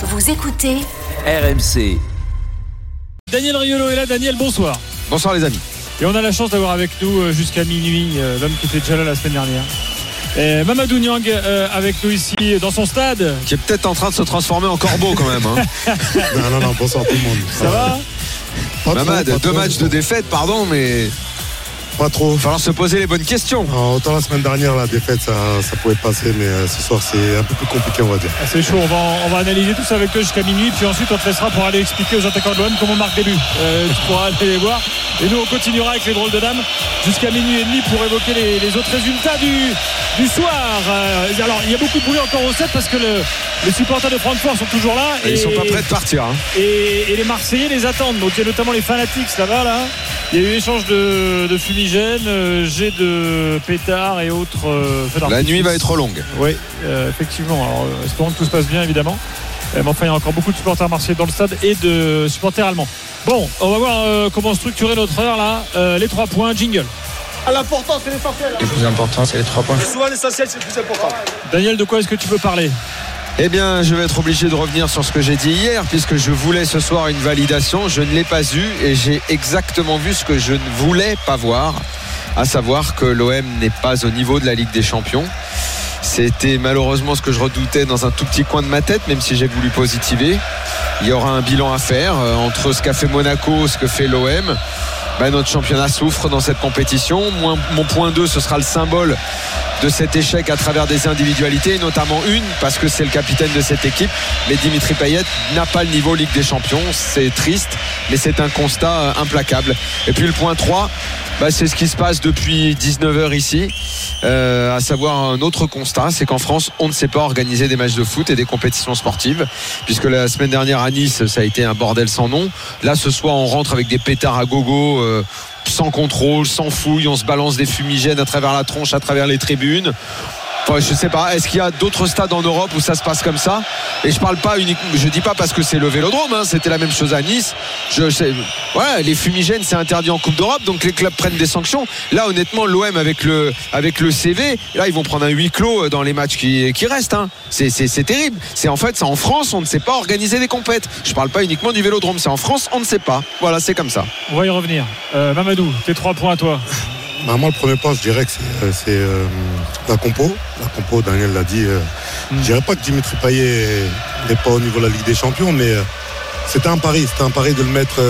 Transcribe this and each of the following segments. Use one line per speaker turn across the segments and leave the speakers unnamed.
Vous écoutez
RMC.
Daniel Riolo est là. Daniel, bonsoir.
Bonsoir les amis.
Et on a la chance d'avoir avec nous euh, jusqu'à minuit euh, l'homme qui était déjà là la semaine dernière. Et Mamadou Niang euh, avec nous ici dans son stade.
Qui est peut-être en train de se transformer en corbeau quand même. Hein.
Non, non, non, bonsoir tout le monde.
Ça va
trop,
Mamad, deux matchs de défaite, pardon, mais
Pas trop.
il va falloir se poser les bonnes questions.
Alors, autant la semaine dernière, la défaite, ça, ça pouvait passer, mais euh, ce soir, c'est un peu plus compliqué, on va dire.
Ah, C'est chaud, on va, on va analyser tout ça avec toi jusqu'à minuit, puis ensuite on te laissera pour aller expliquer aux attaquants de l'OM comment on marque des buts. Euh, tu pourras aller les voir. Et nous on continuera avec les drôles de dames jusqu'à minuit et demi pour évoquer les, les autres résultats du, du soir. Euh, alors il y a beaucoup de bruit encore au 7 parce que le- les supporters de Francfort sont toujours là.
Et ils sont pas prêts de partir. hein.
et, et les Marseillais les attendent. Donc il y a notamment les fanatiques là-bas. Là. Il y a eu échange de, de fumigènes, euh, jet de pétards et autres. euh,
La nuit va être longue.
Oui, euh, effectivement. Alors, espérons que tout se passe bien, évidemment. Mais enfin, il y a encore beaucoup de supporters marseillais dans le stade et de supporters allemands. Bon, on va voir euh, comment structurer notre heure là. Euh, les trois points, jingle.
L'important, c'est l'essentiel.
Le plus important, c'est les trois points.
Souvent, l'essentiel, c'est le plus important.
Daniel, de quoi est-ce que tu veux parler?
Eh bien, je vais être obligé de revenir sur ce que j'ai dit hier, puisque je voulais ce soir une validation. Je ne l'ai pas eu et j'ai exactement vu ce que je ne voulais pas voir, à savoir que l'OM n'est pas au niveau de la Ligue des Champions. C'était malheureusement ce que je redoutais dans un tout petit coin de ma tête, même si j'ai voulu positiver. Il y aura un bilan à faire euh, entre ce qu'a fait Monaco, ce que fait l'OM. Ben, notre championnat souffre dans cette compétition. Mon point 2, ce sera le symbole de cet échec à travers des individualités, notamment une, parce que c'est le capitaine de cette équipe. Mais Dimitri Payet n'a pas le niveau Ligue des Champions. C'est triste, mais c'est un constat euh, implacable. Et puis le point 3, bah, c'est ce qui se passe depuis 19h ici, euh, à savoir un autre constat, c'est qu'en France, on ne sait pas organiser des matchs de foot et des compétitions sportives, puisque la semaine dernière à Nice, ça a été un bordel sans nom. Là, ce soir, on rentre avec des pétards à gogo. Euh, sans contrôle, sans fouille, on se balance des fumigènes à travers la tronche, à travers les tribunes. Enfin, je sais pas. Est-ce qu'il y a d'autres stades en Europe où ça se passe comme ça? Et je parle pas uniquement. Je dis pas parce que c'est le Vélodrome. hein, C'était la même chose à Nice. Je sais. Voilà, les fumigènes c'est interdit en Coupe d'Europe, donc les clubs prennent des sanctions. Là, honnêtement, l'OM avec le avec le CV, là ils vont prendre un huis clos euh, dans les matchs qui, qui restent. hein. C'est c'est- c'est terrible. C'est en fait, c'est en France, on ne sait pas organiser des compètes. Je parle pas uniquement du Vélodrome. C'est en France, on ne sait pas. Voilà, c'est comme ça.
On va y revenir. Euh, Mamadou, tes trois points à toi.
Bah, moi, le premier point, je dirais que c'est euh, euh, la compo. La compo, Daniel l'a dit. euh, Je dirais pas que Dimitri Payet n'est pas au niveau de la Ligue des Champions, mais euh, c'était un pari. C'était un pari de le mettre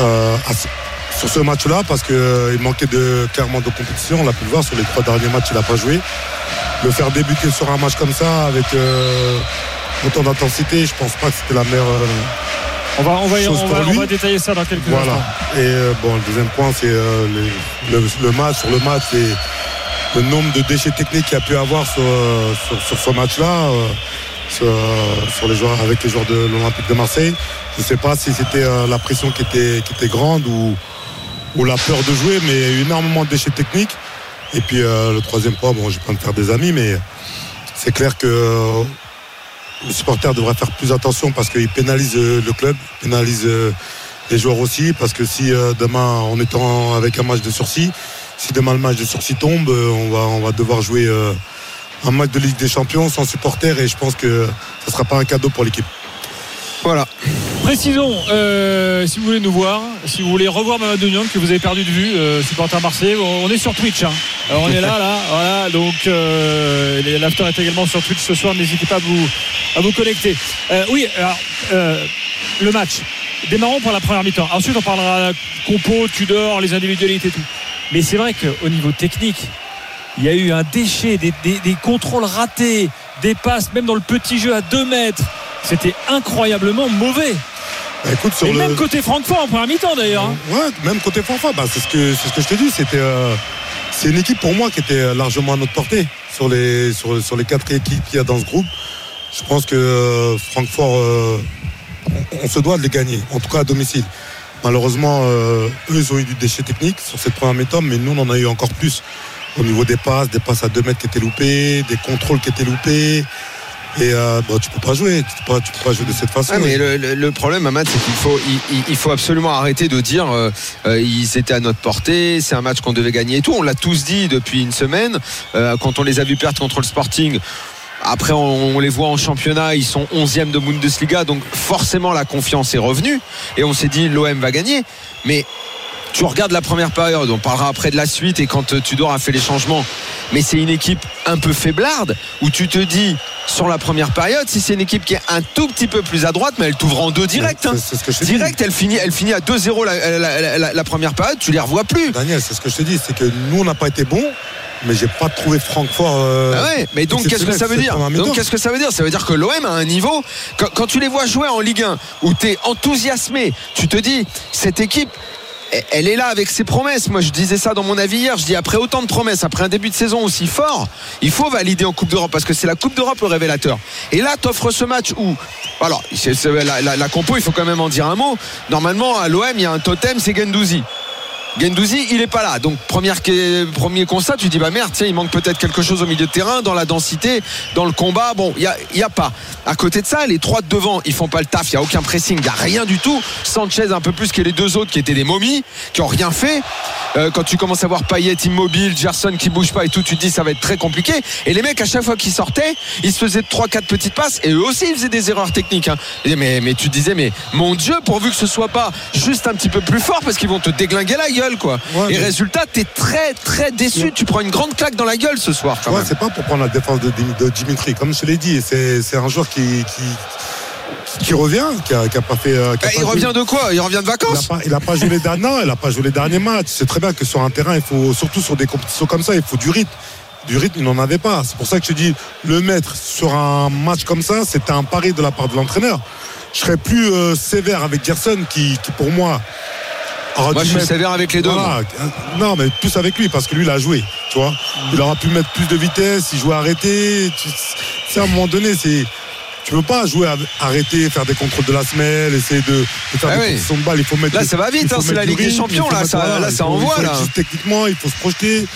à- sur ce match-là parce qu'il manquait de, clairement de compétition. On l'a pu le voir sur les trois derniers matchs, il n'a pas joué. Le faire débuter sur un match comme ça, avec autant d'intensité, je pense pas que c'était la meilleure.
On va, on va,
Chose
on
pour
va, on
lui.
va détailler ça dans quelques
Voilà.
instants.
Et euh, bon, le deuxième point, c'est euh, le, match. Sur le match, et le nombre de déchets techniques qu'il y a pu avoir sur, euh, sur, sur ce match-là, sur, sur les joueurs, avec les joueurs de l'Olympique de Marseille. Je ne sais pas si c'était la pression qui était, qui était grande ou, ou la peur de jouer, mais il y a eu énormément de déchets techniques. Et puis euh, le troisième point, bon, je vais pas me faire des amis, mais c'est clair que le supporter devrait faire plus attention parce qu'il pénalise euh, le club, pénalise euh, les joueurs aussi, parce que si euh, demain, en étant avec un match de sursis, si demain le match de sursis tombe, on va, on va devoir jouer un match de Ligue des Champions sans supporter et je pense que ce ne sera pas un cadeau pour l'équipe.
Voilà.
Précisons, euh, si vous voulez nous voir, si vous voulez revoir Mamadou Niang que vous avez perdu de vue, euh, supporter marseillais, on est sur Twitch. hein. Alors on est là, là, voilà. Donc euh, l'after est également sur Twitch ce soir. N'hésitez pas à vous, connecter. Euh, oui, alors le match. Démarrons par la première mi-temps. Ensuite, on parlera compo, Tudor, les individualités, et tout. Mais c'est vrai qu'au niveau technique, il y a eu un déchet, des- des contrôles ratés, des passes, même dans le petit jeu à 2 mètres. C'était incroyablement mauvais.
Bah, écoute, sur
Et
le...
même côté Francfort en première mi-temps d'ailleurs. hein.
Ouais, même côté Fanfa, bah, c'est ce que c'est ce que je t'ai dit. C'était euh, c'est une équipe pour moi qui était largement à notre portée sur les sur, sur les quatre équipes qu'il y a dans ce groupe. Je pense que euh, Francfort, euh, on, on se doit de les gagner, en tout cas à domicile. Malheureusement, euh, eux, ils ont eu du déchet technique sur cette première mi-temps, mais nous, on en a eu encore plus au niveau des passes, des passes à 2 mètres qui étaient loupées, des contrôles qui étaient loupés. Et euh, bah, tu peux pas jouer, tu peux pas, peux pas jouer de cette façon.
Le, problème, Mamad, c'est qu'il faut, absolument arrêter de dire euh, euh, ils étaient à notre portée, c'est un match qu'on devait gagner et tout. On l'a tous dit depuis une semaine. Euh, quand on les a vus perdre contre le Sporting, après, on, on les voit en championnat, ils sont 11e de Bundesliga, donc forcément la confiance est revenue. Et on s'est dit, l'OM va gagner. Mais tu regardes la première période, on parlera après de la suite et quand euh, Tudor a fait les changements. Mais c'est une équipe un peu faiblarde où tu te dis sur la première période, si c'est une équipe qui est un tout petit peu plus à droite, mais elle t'ouvre en deux direct. Hein.
c'est ce que je te dis.
Direct, elle finit, elle finit à 2-0 la, la- la- la première période, tu les revois plus.
Daniel, c'est ce que je te dis, c'est que nous, on n'a pas été bons, mais j'ai pas trouvé Francfort. euh,
Ah ouais, mais donc qu'est-ce que ça veut
exceptionnel,
dire
c'est pendant la mi-temps.
Donc qu'est-ce que ça veut dire? Ça veut dire que l'OM a un niveau. Quand, quand tu les vois jouer en Ligue 1, où tu es enthousiasmé, tu te dis cette équipe. Elle- est là avec ses promesses. Moi, je disais ça dans mon avis hier. Je dis après autant de promesses, après un début de saison aussi fort, il faut valider en Coupe d'Europe parce que c'est la Coupe d'Europe le révélateur. Et là, t'offres ce match où, alors, la compo, il faut quand même en dire un mot. Normalement, à l'OM, il y a un totem, c'est Gendouzi. Gendouzi, il est pas là. Donc premier constat, tu dis bah merde, tiens, il manque peut-être quelque chose au milieu de terrain, dans la densité, dans le combat. Bon, il y a, a pas. À côté de ça, les trois de devant, ils font pas le taf. Il y a aucun pressing, il y a rien du tout. Sanchez un peu plus que les deux autres qui étaient des momies, qui ont rien fait. Euh, quand tu commences à voir Payet immobile, Gerson qui bouge pas et tout, tu te dis ça va être très compliqué. Et les mecs à chaque fois qu'ils sortaient, ils se faisaient trois quatre petites passes et eux aussi ils faisaient des erreurs techniques. hein. Mais, tu te disais mais mon Dieu, pourvu que ce soit pas juste un petit peu plus fort parce qu'ils vont te déglinguer la quoi.
Ouais,
et
mais-
résultat, t'es très très déçu. Tu prends une grande claque dans la gueule ce soir. quand
Ouais,
même.
c'est pas pour prendre la défense de, Dim- de Dimitri. Comme je l'ai dit, c'est un joueur qui, qui, qui revient, qui a, qui a pas fait. euh, qui a
Eh,
pas
il
joué-
revient de quoi? Il revient de vacances?
il a pas joué les derniers, non, il a pas joué les derniers matchs. C'est très bien que sur un terrain, il faut, surtout sur des compétitions comme ça, il faut du rythme. Du rythme, il n'en avait pas. C'est pour ça que je dis, le mettre sur un match comme ça, c'était un pari de la part de l'entraîneur. Je serais plus euh, sévère avec Gerson, qui, qui pour moi,
Moi,
dû
je suis
mettre-
sévère avec les deux.
Voilà. Non, mais plus avec lui, parce que lui, il a joué. Tu vois Il aura pu mettre plus de vitesse, il jouait arrêté. Tu- C'est à un moment donné, c'est. Tu peux pas jouer à- arrêter, faire des contrôles de la semelle, essayer de, de faire
Ah
des
oui.
positions de balle. Il faut mettre.
Là, ça va vite, hein, c'est la Ligue des Champions, là, ça- là,
il
ça
faut-
envoie,
il faut
là.
être juste techniquement, il faut se projeter.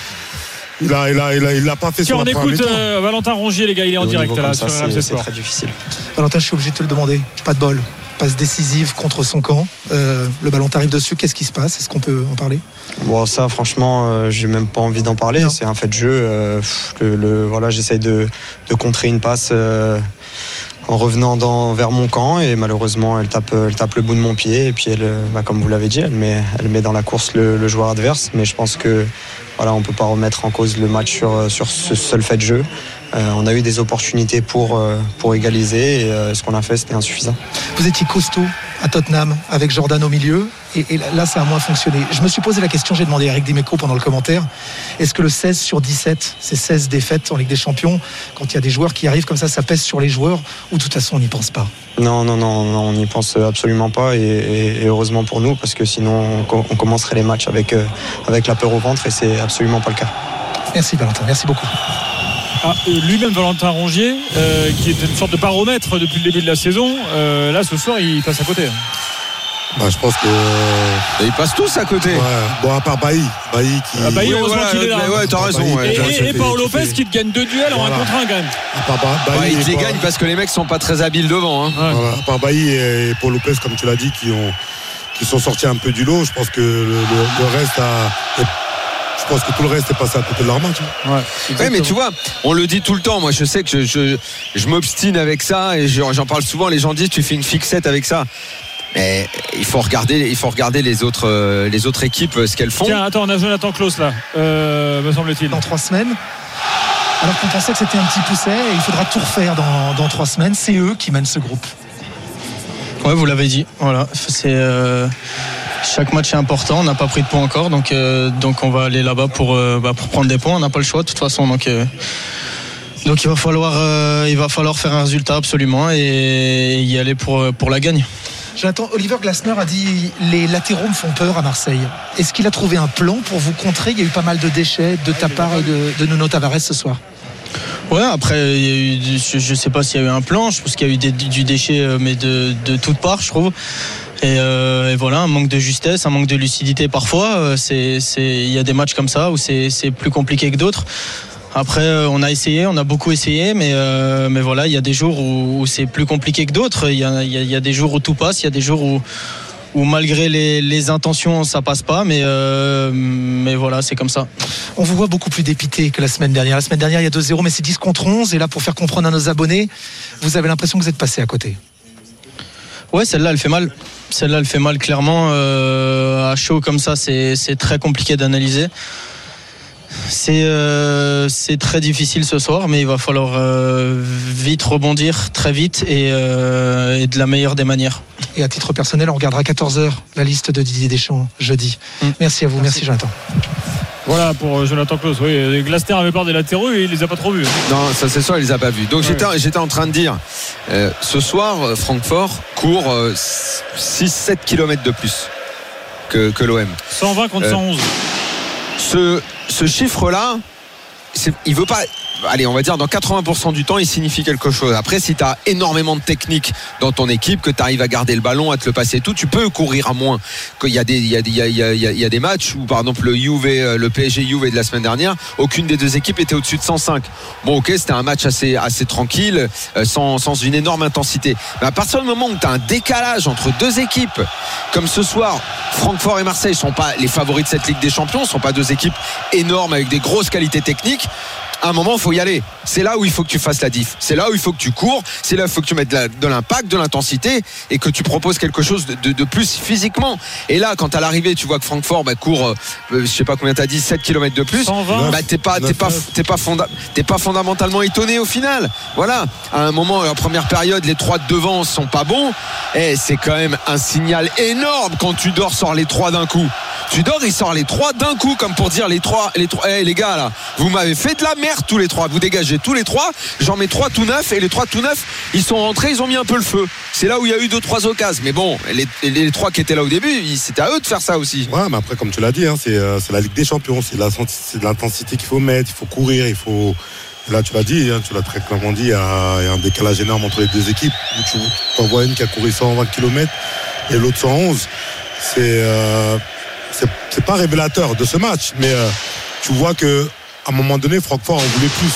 Il a, il a, il a, il l'a pas fait sur
on
la
écoute euh, Valentin Rongier, les gars, il est en direct là
c'est très difficile.
Valentin, je suis obligé de te le demander. Pas de bol. Passe décisive contre son camp. Euh, le ballon t'arrive dessus. Qu'est-ce qui se passe? Est-ce qu'on peut en parler?
Bon, ça, franchement, euh, j'ai même pas envie d'en parler. C'est un fait de jeu. euh, le, le- voilà, j'essaye de, de contrer une passe euh, en revenant dans, vers mon camp et malheureusement, elle tape, elle tape le bout de mon pied et puis elle, bah, comme vous l'avez dit, elle met, elle met dans la course le, le joueur adverse. Mais je pense que voilà, on peut pas remettre en cause le match sur, sur ce seul fait de jeu. Euh, on a eu des opportunités pour, euh, pour égaliser et euh, ce qu'on a fait, c'était insuffisant.
Vous étiez costaud à Tottenham avec Jordan au milieu. Et, et là, ça a moins fonctionné. Je me suis posé la question, j'ai demandé à Eric Dimeco pendant le commentaire. Est-ce que le 16 sur 17, ces 16 défaites en Ligue des Champions, quand il y a des joueurs qui arrivent comme ça, ça pèse sur les joueurs ou de toute façon on n'y pense pas?
Non, non, non, non, on n'y pense absolument pas et, et- et heureusement pour nous parce que sinon on, on commencerait les matchs avec, avec la peur au ventre et c'est absolument pas le cas.
Merci Valentin, merci beaucoup.
Ah, euh, Lui-même, Valentin Rongier, euh, qui est une sorte de baromètre depuis le début de la saison, euh, là ce soir il passe à côté. hein.
Bah, je pense que.
Et ils passent tous à côté.
Ouais. Bon, à part Bailly. Bailly qui.
Ah, Bailly,
Oui,
heureusement
voilà,
qu'il est là.
mais ouais, t'as raison. ouais.
Et,
ça
Lopez
fait-
qui te gagne deux duels en un contre un quand même.
À part Ba- Bailly
te les
Paul-
gagnent parce que les mecs sont pas très habiles devant. hein.
Ouais.
Voilà, à part Bailly et Paul Lopez, comme tu l'as dit, qui, ont, qui sont sortis un peu du lot, je pense que le, le- le reste a. Pense que tout le reste est passé à côté de leur match. hein.
Ouais,
Ouais, mais tu vois, on le dit tout le temps. Moi, je sais que je, je, je m'obstine avec ça et je- j'en parle souvent. Les gens disent tu fais une fixette avec ça. Mais il faut regarder, il faut regarder les autres, euh, les autres équipes, euh, ce qu'elles font.
Tiens, attends, on a Jonathan Klaus là, euh, me semble-t-il.
Dans trois semaines, alors qu'on pensait que c'était un petit pousset et il faudra tout refaire dans, dans trois semaines, c'est eux qui mènent ce groupe.
Ouais, vous l'avez dit. Voilà, c'est euh, chaque match est important. On n'a pas pris de points encore, donc euh, donc on va aller là-bas pour euh, bah, pour prendre des points. On n'a pas le choix de toute façon, donc. euh, donc il va falloir il va falloir faire un résultat absolument et y aller pour pour la gagne.
Jonathan, Oliver Glasner a dit les latéraux me font peur à Marseille. Est-ce qu'il a trouvé un plan pour vous contrer? Il y a eu pas mal de déchets de ta part de, de Nuno Tavares ce soir.
Ouais, après, il y a eu, du- je, je sais pas s'il y a eu un plan. Je pense qu'il y a eu des- du déchet, mais de, de toutes parts, je trouve. Et, euh, et voilà, un manque de justesse, un manque de lucidité parfois. Euh, il y a des matchs comme ça où c'est, plus compliqué que d'autres. Après, euh, on a essayé, on a beaucoup essayé, mais, euh, mais voilà, il y a des jours où, où c'est plus compliqué que d'autres. Il y a, il y a- il y a des jours où tout passe, il y a des jours où, où malgré les, les intentions, ça passe pas. Mais, euh, mais voilà, c'est comme ça.
On vous voit beaucoup plus dépité que la semaine dernière. La semaine dernière, il y a 2-0, mais c'est 10 contre 11. Et là, pour faire comprendre à nos abonnés, vous avez l'impression que vous êtes passé à côté.
Ouais, celle-là, elle fait mal. Celle-là, elle fait mal clairement. Euh, à chaud comme ça, c'est c'est très compliqué d'analyser. C'est euh, c'est très difficile ce soir, mais il va falloir euh, vite rebondir, très vite et, euh, et de la meilleure des manières.
Et à titre personnel, on regardera 14h la liste de Didier Deschamps jeudi.
Mm.
Merci à vous, merci, Jonathan.
Voilà pour euh, Jonathan Klaus. Oui, Glaster avait peur des latéraux et il les a pas trop vus.
Non, ça c'est sûr, il les a pas vus. Donc
Ouais.
j'étais, en train de dire, euh, ce soir, euh, Francfort court 6-7 km de plus que, que l'OM.
120 contre
Euh,
111.
Ce, ce chiffre-là, il veut pas. Allez, on va dire dans 80% du temps, il signifie quelque chose. Après, si tu as énormément de technique dans ton équipe, que tu arrives à garder le ballon, à te le passer et tout, tu peux courir à moins. Il y a des, y y des matchs où, par exemple, le Juve, euh, le PSG Juve de la semaine dernière, aucune des deux équipes était au-dessus de 105. Bon, ok, c'était un match assez, assez tranquille, euh, sans, sans une énorme intensité. Mais à partir du moment où tu as un décalage entre deux équipes, comme ce soir, Francfort et Marseille sont pas les favoris de cette Ligue des Champions, sont pas deux équipes énormes avec des grosses qualités techniques. À un moment, il faut y aller. C'est là où il faut que tu fasses la diff. C'est là où il faut que tu cours. C'est là où il faut que tu mettes de l'impact, de l'intensité et que tu proposes quelque chose de, de- de plus physiquement. Et là, quand à l'arrivée, tu vois que Francfort bah, court, euh, je sais pas combien t'as dit, 7 km de plus.
120.
Bah, t'es pas, t'es pas, t'es pas, fonda- t'es pas fondamentalement étonné au final. Voilà. À un moment, en première période, les trois de devant sont pas bons. Et c'est quand même un signal énorme quand tu dors sort les trois d'un coup. Tu dors, il sort les trois d'un coup, comme pour dire les trois, les trois, Eh, les gars là, vous m'avez fait de la merde tous les trois. Vous dégagez tous les trois. J'en mets trois tout neufs et les trois tout neufs, ils sont rentrés, ils ont mis un peu le feu. C'est là où il y a eu deux trois occasions. Mais bon, les, les trois qui étaient là au début, c'était à eux de faire ça aussi.
Ouais, mais après, comme tu l'as dit, hein, c'est euh, c'est la Ligue des Champions. C'est de l'intensité qu'il faut mettre. Il faut courir. Il faut. Là, tu l'as dit, hein, tu l'as très clairement dit, il y, a, un décalage énorme entre les deux équipes. Tu en vois une qui a couru 120 km et l'autre 111. C'est euh, c'est pas révélateur de ce match, mais euh, tu vois que à un moment donné, Francfort en voulait plus.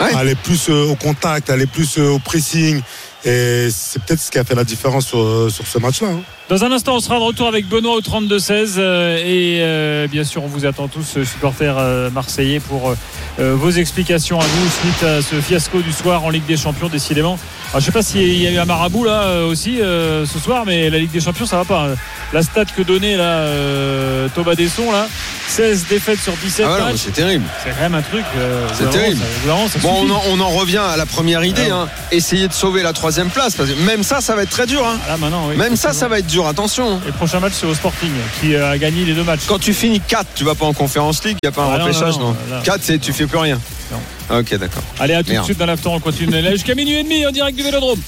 Ouais.
Aller plus euh, au contact, aller plus euh, au pressing. Et c'est peut-être ce qui a fait la différence sur, sur ce match-là. hein.
Dans un instant, on sera de retour avec Benoît au 32-16. euh, et euh, bien sûr, on vous attend tous, supporters euh, marseillais, pour vos explications à vous suite à ce fiasco du soir en Ligue des Champions, décidément. Alors, je sais pas s'il y a eu un marabout là euh, aussi euh, ce soir, mais la Ligue des Champions, ça va pas. hein. La stat que donnait là, euh, Thomas Desson, là, 16 défaites sur 17
Ah ouais, c'est terrible.
C'est quand même un truc. euh,
C'est terrible.
ça- vraiment, ça
Bon, on en, on en revient à la première idée.
Alors.
hein. Essayer de sauver la troisième place. Parce que même ça, ça va être très dur. hein.
Là, maintenant, oui,
Même ça, ça va être dur. Attention.
Et le prochain match, c'est au Sporting qui a gagné les deux matchs.
Quand tu finis 4, tu vas pas en conférence league. Il n'y a pas un
Ah non,
repêchage,
non,
non,
non, là.
4, c'est tu fais plus rien.
Non.
Ok, d'accord.
Allez, à tout de suite dans l'after, on continue jusqu'à minuit et demi en direct du Vélodrome.